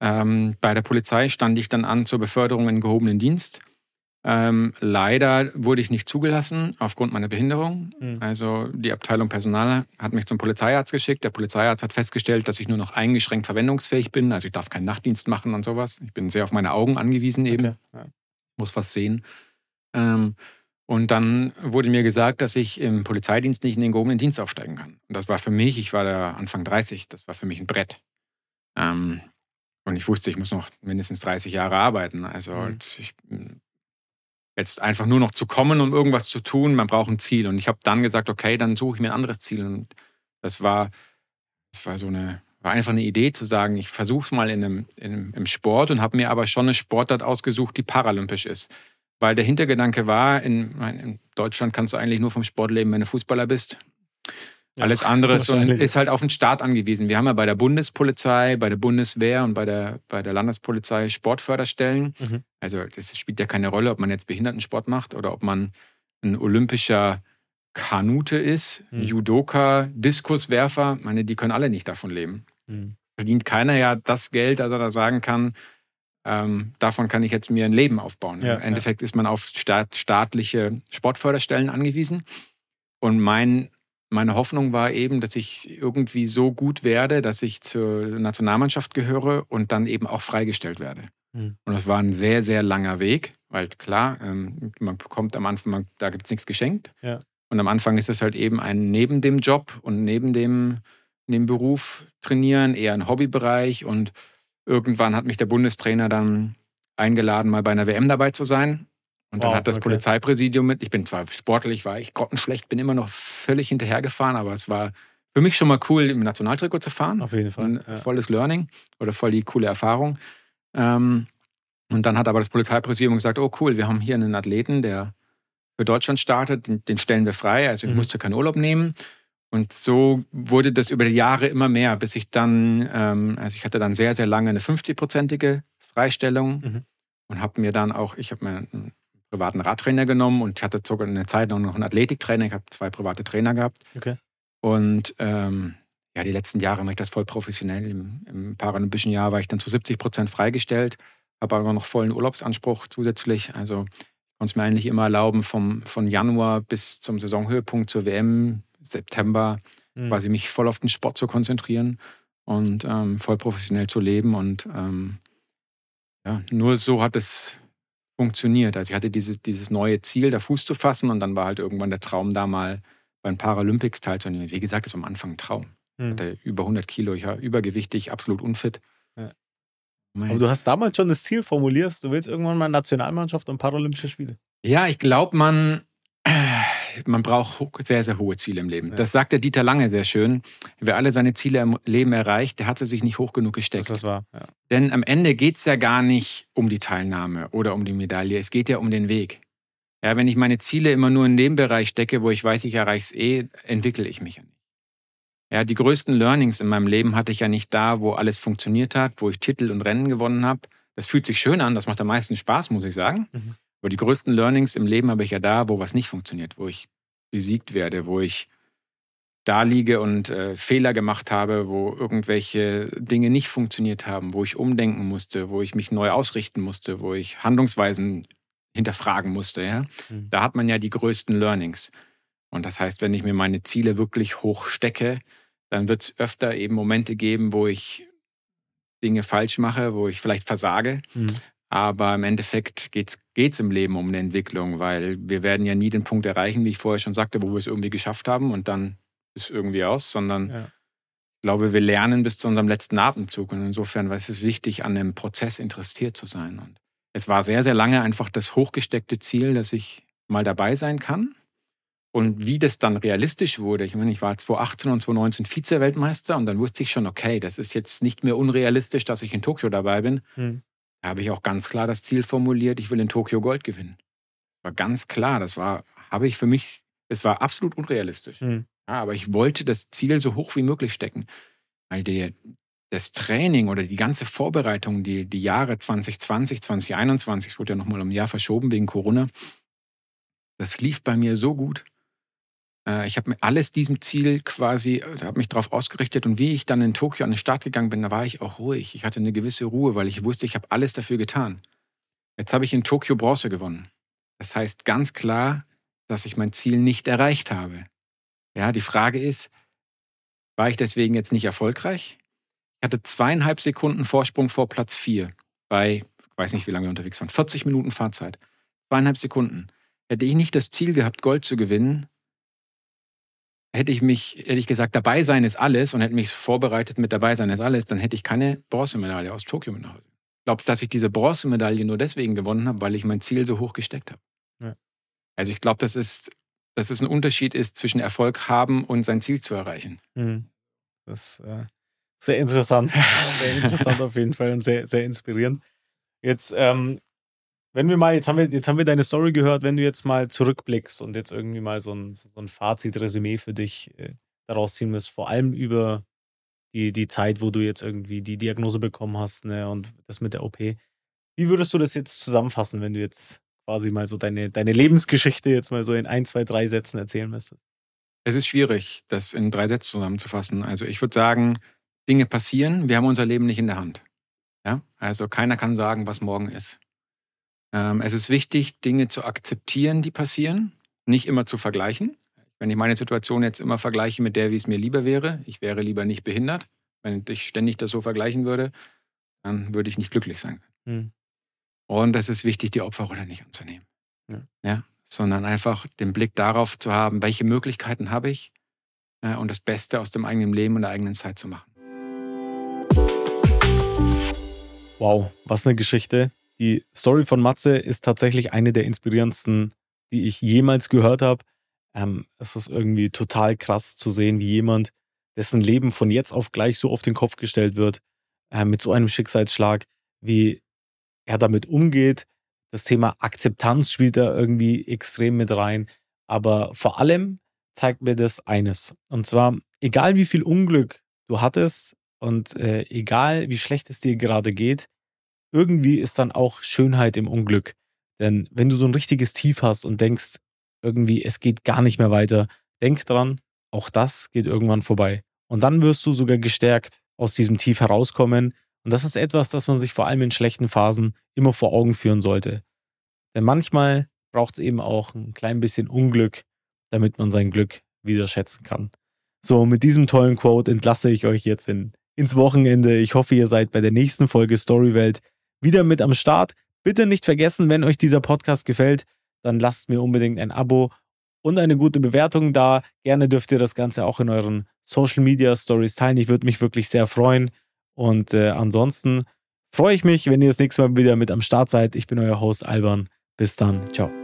Ähm, bei der Polizei stand ich dann an zur Beförderung in gehobenen Dienst. Ähm, leider wurde ich nicht zugelassen aufgrund meiner Behinderung. Mhm. Also die Abteilung Personal hat mich zum Polizeiarzt geschickt. Der Polizeiarzt hat festgestellt, dass ich nur noch eingeschränkt verwendungsfähig bin. Also ich darf keinen Nachtdienst machen und sowas. Ich bin sehr auf meine Augen angewiesen eben. Okay. Ja. Muss was sehen. Ähm, und dann wurde mir gesagt, dass ich im Polizeidienst nicht in den gehobenen Dienst aufsteigen kann. Und das war für mich, ich war da Anfang 30, das war für mich ein Brett. Ähm, und ich wusste, ich muss noch mindestens 30 Jahre arbeiten. Also mhm. ich jetzt einfach nur noch zu kommen, um irgendwas zu tun. Man braucht ein Ziel. Und ich habe dann gesagt, okay, dann suche ich mir ein anderes Ziel. Und das war, das war so eine, war einfach eine Idee zu sagen, ich versuche es mal in einem, in einem, im Sport und habe mir aber schon eine Sportart ausgesucht, die paralympisch ist. Weil der Hintergedanke war, in, in Deutschland kannst du eigentlich nur vom Sport leben, wenn du Fußballer bist. Alles andere ist, ist halt auf den Staat angewiesen. Wir haben ja bei der Bundespolizei, bei der Bundeswehr und bei der, bei der Landespolizei Sportförderstellen. Mhm. Also das spielt ja keine Rolle, ob man jetzt Behindertensport macht oder ob man ein olympischer Kanute ist, mhm. Judoka, Diskuswerfer. Ich meine, die können alle nicht davon leben. Mhm. Verdient keiner ja das Geld, dass er da sagen kann, ähm, davon kann ich jetzt mir ein Leben aufbauen. Ja, Im Endeffekt ja. ist man auf staat, staatliche Sportförderstellen angewiesen. Und mein meine Hoffnung war eben, dass ich irgendwie so gut werde, dass ich zur Nationalmannschaft gehöre und dann eben auch freigestellt werde. Mhm. Und das war ein sehr, sehr langer Weg, weil klar, ähm, man bekommt am Anfang, da gibt es nichts geschenkt. Ja. Und am Anfang ist es halt eben ein neben dem Job und neben dem, neben Beruf trainieren, eher ein Hobbybereich. Und irgendwann hat mich der Bundestrainer dann eingeladen, mal bei einer WM dabei zu sein. Und dann wow, hat das okay. Polizeipräsidium mit, ich bin zwar sportlich, war ich grottenschlecht, bin immer noch völlig hinterhergefahren, aber es war für mich schon mal cool, im Nationaltrikot zu fahren. Auf jeden Fall. Ja. volles Learning oder voll die coole Erfahrung. Ähm, und dann hat aber das Polizeipräsidium gesagt, oh cool, wir haben hier einen Athleten, der für Deutschland startet, den, den stellen wir frei, also ich mhm. musste keinen Urlaub nehmen. Und so wurde das über die Jahre immer mehr, bis ich dann, ähm, also ich hatte dann sehr, sehr lange eine 50-prozentige Freistellung mhm. und habe mir dann auch, ich habe mir privaten Radtrainer genommen und ich hatte sogar eine Zeit lang noch einen Athletiktrainer. Ich habe zwei private Trainer gehabt. Okay. Und ähm, ja, die letzten Jahre mache ich das voll professionell. Im, Im, paralympischen Jahr war ich dann zu 70 Prozent freigestellt, habe aber noch vollen Urlaubsanspruch zusätzlich. Also konnte es mir eigentlich immer erlauben, vom, von Januar bis zum Saisonhöhepunkt zur WM, September, mhm. quasi mich voll auf den Sport zu konzentrieren und ähm, voll professionell zu leben. Und ähm, ja, nur so hat es funktioniert. Also ich hatte dieses, dieses neue Ziel, da Fuß zu fassen und dann war halt irgendwann der Traum da mal bei den Paralympics teilzunehmen. Wie gesagt, das war am Anfang ein Traum. Hm. hatte über 100 Kilo, ich war übergewichtig, absolut unfit. Ja. Aber du hast damals schon das Ziel formuliert, du willst irgendwann mal Nationalmannschaft und Paralympische Spiele. Ja, ich glaube, man, man braucht sehr, sehr hohe Ziele im Leben. Ja. Das sagt der Dieter Lange sehr schön. Wer alle seine Ziele im Leben erreicht, der hat sie sich nicht hoch genug gesteckt. Das ist wahr. Ja. Denn am Ende geht es ja gar nicht um die Teilnahme oder um die Medaille. Es geht ja um den Weg. Ja, wenn ich meine Ziele immer nur in dem Bereich stecke, wo ich weiß, ich erreiche es eh, entwickle ich mich ja nicht. Ja, die größten Learnings in meinem Leben hatte ich ja nicht da, wo alles funktioniert hat, wo ich Titel und Rennen gewonnen habe. Das fühlt sich schön an, das macht am meisten Spaß, muss ich sagen. Mhm. Aber die größten Learnings im Leben habe ich ja da, wo was nicht funktioniert, wo ich besiegt werde, wo ich da liege und äh, Fehler gemacht habe, wo irgendwelche Dinge nicht funktioniert haben, wo ich umdenken musste, wo ich mich neu ausrichten musste, wo ich Handlungsweisen hinterfragen musste. Ja? Mhm. Da hat man ja die größten Learnings. Und das heißt, wenn ich mir meine Ziele wirklich hoch stecke, dann wird es öfter eben Momente geben, wo ich Dinge falsch mache, wo ich vielleicht versage. Mhm. Aber im Endeffekt geht es im Leben um eine Entwicklung, weil wir werden ja nie den Punkt erreichen, wie ich vorher schon sagte, wo wir es irgendwie geschafft haben und dann ist irgendwie aus, sondern ja. ich glaube, wir lernen bis zu unserem letzten Atemzug. Und insofern war es wichtig, an dem Prozess interessiert zu sein. Und es war sehr, sehr lange einfach das hochgesteckte Ziel, dass ich mal dabei sein kann. Und wie das dann realistisch wurde, ich meine, ich war 2018 und 2019 Vize-Weltmeister und dann wusste ich schon, okay, das ist jetzt nicht mehr unrealistisch, dass ich in Tokio dabei bin. Hm. Da habe ich auch ganz klar das Ziel formuliert, ich will in Tokio Gold gewinnen. Das war ganz klar, das war, habe ich für mich, es war absolut unrealistisch. Hm. Ja, aber ich wollte das Ziel so hoch wie möglich stecken, weil die, das Training oder die ganze Vorbereitung, die, die Jahre 2020, 2021, es wurde ja nochmal um ein Jahr verschoben wegen Corona, das lief bei mir so gut. Äh, ich habe mir alles diesem Ziel quasi, äh, habe mich darauf ausgerichtet und wie ich dann in Tokio an den Start gegangen bin, da war ich auch ruhig. Ich hatte eine gewisse Ruhe, weil ich wusste, ich habe alles dafür getan. Jetzt habe ich in Tokio Bronze gewonnen. Das heißt ganz klar, dass ich mein Ziel nicht erreicht habe. Ja, die Frage ist, war ich deswegen jetzt nicht erfolgreich? Ich hatte zweieinhalb Sekunden Vorsprung vor Platz vier bei, ich weiß nicht, wie lange wir unterwegs waren, 40 Minuten Fahrzeit. Zweieinhalb Sekunden. Hätte ich nicht das Ziel gehabt, Gold zu gewinnen, hätte ich mich, hätte ich gesagt, dabei sein ist alles und hätte mich vorbereitet mit dabei sein ist alles, dann hätte ich keine Bronzemedaille aus Tokio mit nach Hause. Ich glaube, dass ich diese Bronzemedaille nur deswegen gewonnen habe, weil ich mein Ziel so hoch gesteckt habe. Ja. Also ich glaube, das ist, dass es ein Unterschied ist zwischen Erfolg haben und sein Ziel zu erreichen. Mhm. Das ist äh, sehr interessant. sehr interessant auf jeden Fall und sehr, sehr inspirierend. Jetzt ähm, wenn wir mal, jetzt haben wir, jetzt haben wir deine Story gehört, wenn du jetzt mal zurückblickst und jetzt irgendwie mal so ein, so ein Fazit, Resümee für dich äh, daraus ziehen musst, vor allem über die, die Zeit, wo du jetzt irgendwie die Diagnose bekommen hast ne, und das mit der OP. Wie würdest du das jetzt zusammenfassen, wenn du jetzt quasi mal so deine, deine Lebensgeschichte jetzt mal so in ein, zwei, drei Sätzen erzählen müsstest? Es ist schwierig, das in drei Sätzen zusammenzufassen. Also ich würde sagen, Dinge passieren, wir haben unser Leben nicht in der Hand. Ja? Also keiner kann sagen, was morgen ist. Ähm, es ist wichtig, Dinge zu akzeptieren, die passieren, nicht immer zu vergleichen. Wenn ich meine Situation jetzt immer vergleiche mit der, wie es mir lieber wäre, ich wäre lieber nicht behindert. Wenn ich ständig das so vergleichen würde, dann würde ich nicht glücklich sein. Hm. Und es ist wichtig, die Opferrolle nicht anzunehmen. Ja. ja. Sondern einfach den Blick darauf zu haben, welche Möglichkeiten habe ich äh, und das Beste aus dem eigenen Leben und der eigenen Zeit zu machen. Wow, was eine Geschichte. Die Story von Matze ist tatsächlich eine der inspirierendsten, die ich jemals gehört habe. Ähm, es ist irgendwie total krass zu sehen, wie jemand, dessen Leben von jetzt auf gleich so auf den Kopf gestellt wird, äh, mit so einem Schicksalsschlag, wie er damit umgeht. Das Thema Akzeptanz spielt da irgendwie extrem mit rein. Aber vor allem zeigt mir das eines. Und zwar, egal wie viel Unglück du hattest und äh, egal wie schlecht es dir gerade geht, irgendwie ist dann auch Schönheit im Unglück. Denn wenn du so ein richtiges Tief hast und denkst, irgendwie, es geht gar nicht mehr weiter, denk dran, auch das geht irgendwann vorbei. Und dann wirst du sogar gestärkt aus diesem Tief herauskommen. Und das ist etwas, das man sich vor allem in schlechten Phasen immer vor Augen führen sollte. Denn manchmal braucht es eben auch ein klein bisschen Unglück, damit man sein Glück wieder schätzen kann. So, mit diesem tollen Quote entlasse ich euch jetzt in, ins Wochenende. Ich hoffe, ihr seid bei der nächsten Folge Storywelt wieder mit am Start. Bitte nicht vergessen, wenn euch dieser Podcast gefällt, dann lasst mir unbedingt ein Abo und eine gute Bewertung da. Gerne dürft ihr das Ganze auch in euren Social Media Stories teilen. Ich würde mich wirklich sehr freuen. Und äh, ansonsten freue ich mich, wenn ihr das nächste Mal wieder mit am Start seid. Ich bin euer Host Alban. Bis dann. Ciao.